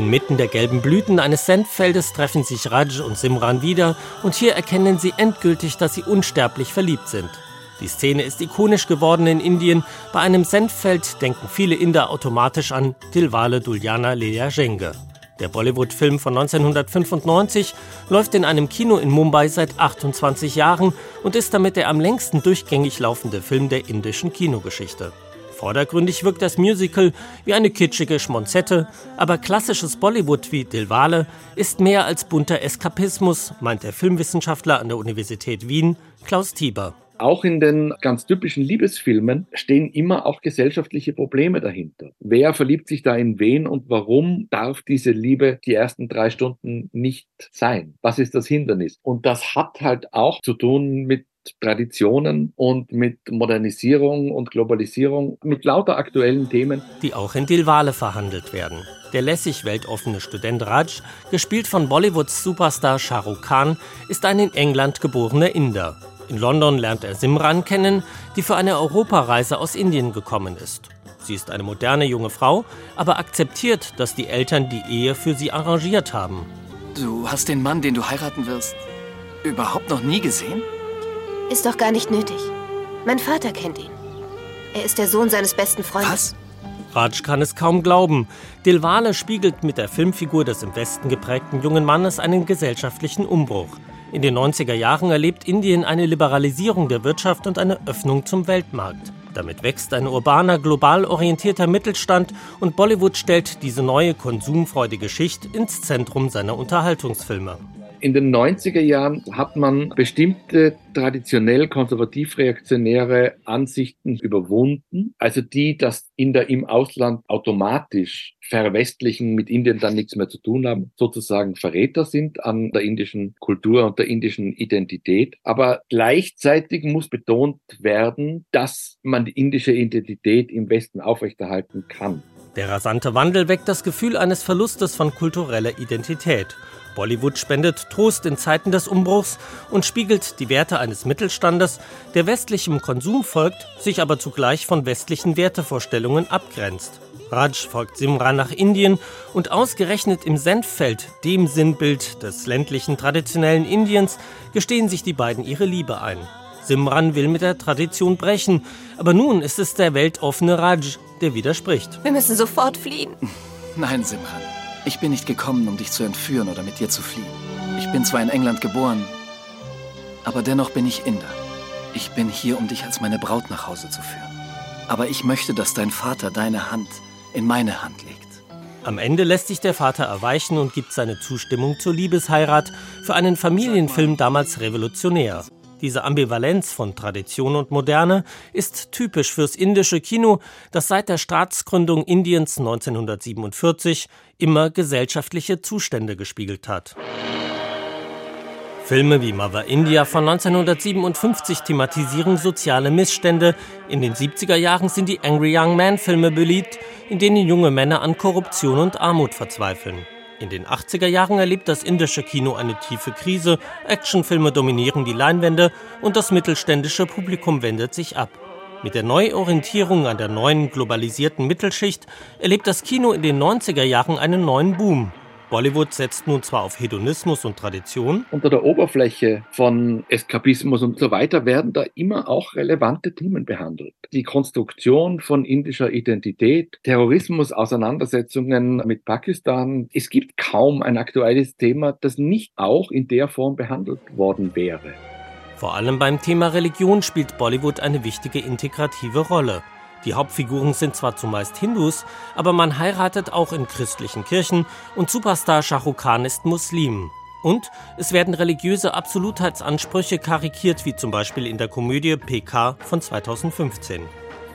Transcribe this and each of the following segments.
Inmitten der gelben Blüten eines Senffeldes treffen sich Raj und Simran wieder und hier erkennen sie endgültig, dass sie unsterblich verliebt sind. Die Szene ist ikonisch geworden in Indien. Bei einem Senffeld denken viele Inder automatisch an Dilwale Duljana Leya Jenge. Der Bollywood-Film von 1995 läuft in einem Kino in Mumbai seit 28 Jahren und ist damit der am längsten durchgängig laufende Film der indischen Kinogeschichte. Vordergründig wirkt das Musical wie eine kitschige Schmonzette, aber klassisches Bollywood wie Dilwale ist mehr als bunter Eskapismus, meint der Filmwissenschaftler an der Universität Wien, Klaus Tieber. Auch in den ganz typischen Liebesfilmen stehen immer auch gesellschaftliche Probleme dahinter. Wer verliebt sich da in wen und warum darf diese Liebe die ersten drei Stunden nicht sein? Was ist das Hindernis? Und das hat halt auch zu tun mit Traditionen und mit Modernisierung und Globalisierung, mit lauter aktuellen Themen. Die auch in Dilwale verhandelt werden. Der lässig weltoffene Student Raj, gespielt von Bollywoods Superstar Shah Rukh Khan, ist ein in England geborener Inder. In London lernt er Simran kennen, die für eine Europareise aus Indien gekommen ist. Sie ist eine moderne junge Frau, aber akzeptiert, dass die Eltern die Ehe für sie arrangiert haben. Du hast den Mann, den du heiraten wirst, überhaupt noch nie gesehen? Ist doch gar nicht nötig. Mein Vater kennt ihn. Er ist der Sohn seines besten Freundes. Was? Raj kann es kaum glauben. Dilwale spiegelt mit der Filmfigur des im Westen geprägten jungen Mannes einen gesellschaftlichen Umbruch. In den 90er Jahren erlebt Indien eine Liberalisierung der Wirtschaft und eine Öffnung zum Weltmarkt. Damit wächst ein urbaner, global orientierter Mittelstand und Bollywood stellt diese neue konsumfreudige Schicht ins Zentrum seiner Unterhaltungsfilme. In den 90er Jahren hat man bestimmte traditionell konservativ-reaktionäre Ansichten überwunden, also die, dass Inder im Ausland automatisch verwestlichen, mit Indien dann nichts mehr zu tun haben, sozusagen Verräter sind an der indischen Kultur und der indischen Identität. Aber gleichzeitig muss betont werden, dass man die indische Identität im Westen aufrechterhalten kann. Der rasante Wandel weckt das Gefühl eines Verlustes von kultureller Identität. Bollywood spendet Trost in Zeiten des Umbruchs und spiegelt die Werte eines Mittelstandes, der westlichem Konsum folgt, sich aber zugleich von westlichen Wertevorstellungen abgrenzt. Raj folgt Simran nach Indien und ausgerechnet im Senffeld, dem Sinnbild des ländlichen traditionellen Indiens, gestehen sich die beiden ihre Liebe ein. Simran will mit der Tradition brechen, aber nun ist es der weltoffene Raj, der widerspricht. Wir müssen sofort fliehen. Nein, Simran. Ich bin nicht gekommen, um dich zu entführen oder mit dir zu fliehen. Ich bin zwar in England geboren, aber dennoch bin ich Inder. Ich bin hier, um dich als meine Braut nach Hause zu führen. Aber ich möchte, dass dein Vater deine Hand in meine Hand legt. Am Ende lässt sich der Vater erweichen und gibt seine Zustimmung zur Liebesheirat für einen Familienfilm damals revolutionär. Diese Ambivalenz von Tradition und Moderne ist typisch fürs indische Kino, das seit der Staatsgründung Indiens 1947 immer gesellschaftliche Zustände gespiegelt hat. Filme wie Mother India von 1957 thematisieren soziale Missstände. In den 70er Jahren sind die Angry Young Man Filme beliebt, in denen junge Männer an Korruption und Armut verzweifeln. In den 80er Jahren erlebt das indische Kino eine tiefe Krise, Actionfilme dominieren die Leinwände und das mittelständische Publikum wendet sich ab. Mit der Neuorientierung an der neuen globalisierten Mittelschicht erlebt das Kino in den 90er Jahren einen neuen Boom. Bollywood setzt nun zwar auf Hedonismus und Tradition. Unter der Oberfläche von Eskapismus und so weiter werden da immer auch relevante Themen behandelt. Die Konstruktion von indischer Identität, Terrorismus, Auseinandersetzungen mit Pakistan. Es gibt kaum ein aktuelles Thema, das nicht auch in der Form behandelt worden wäre. Vor allem beim Thema Religion spielt Bollywood eine wichtige integrative Rolle. Die Hauptfiguren sind zwar zumeist Hindus, aber man heiratet auch in christlichen Kirchen und Superstar Shah Rukh Khan ist Muslim. Und es werden religiöse Absolutheitsansprüche karikiert, wie zum Beispiel in der Komödie PK von 2015.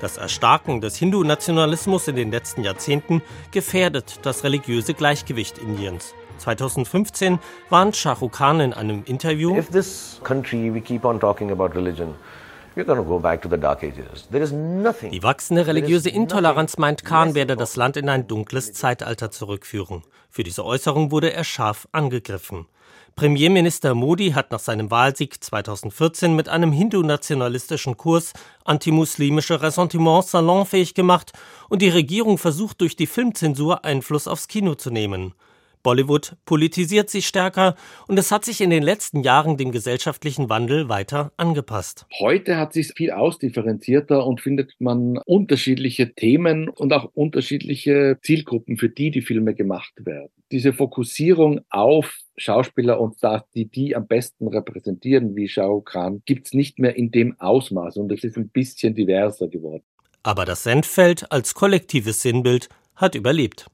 Das Erstarken des Hindu-Nationalismus in den letzten Jahrzehnten gefährdet das religiöse Gleichgewicht Indiens. 2015 warnt Shah Rukh Khan in einem Interview, If this country we keep on talking about religion, Die wachsende religiöse Intoleranz meint Khan werde das Land in ein dunkles Zeitalter zurückführen. Für diese Äußerung wurde er scharf angegriffen. Premierminister Modi hat nach seinem Wahlsieg 2014 mit einem hindu-nationalistischen Kurs antimuslimische Ressentiments salonfähig gemacht und die Regierung versucht durch die Filmzensur Einfluss aufs Kino zu nehmen. Bollywood politisiert sich stärker und es hat sich in den letzten Jahren dem gesellschaftlichen Wandel weiter angepasst. Heute hat sich viel ausdifferenzierter und findet man unterschiedliche Themen und auch unterschiedliche Zielgruppen, für die die Filme gemacht werden. Diese Fokussierung auf Schauspieler und die die am besten repräsentieren, wie Shao Khan, gibt es nicht mehr in dem Ausmaß und es ist ein bisschen diverser geworden. Aber das Sendfeld als kollektives Sinnbild hat überlebt.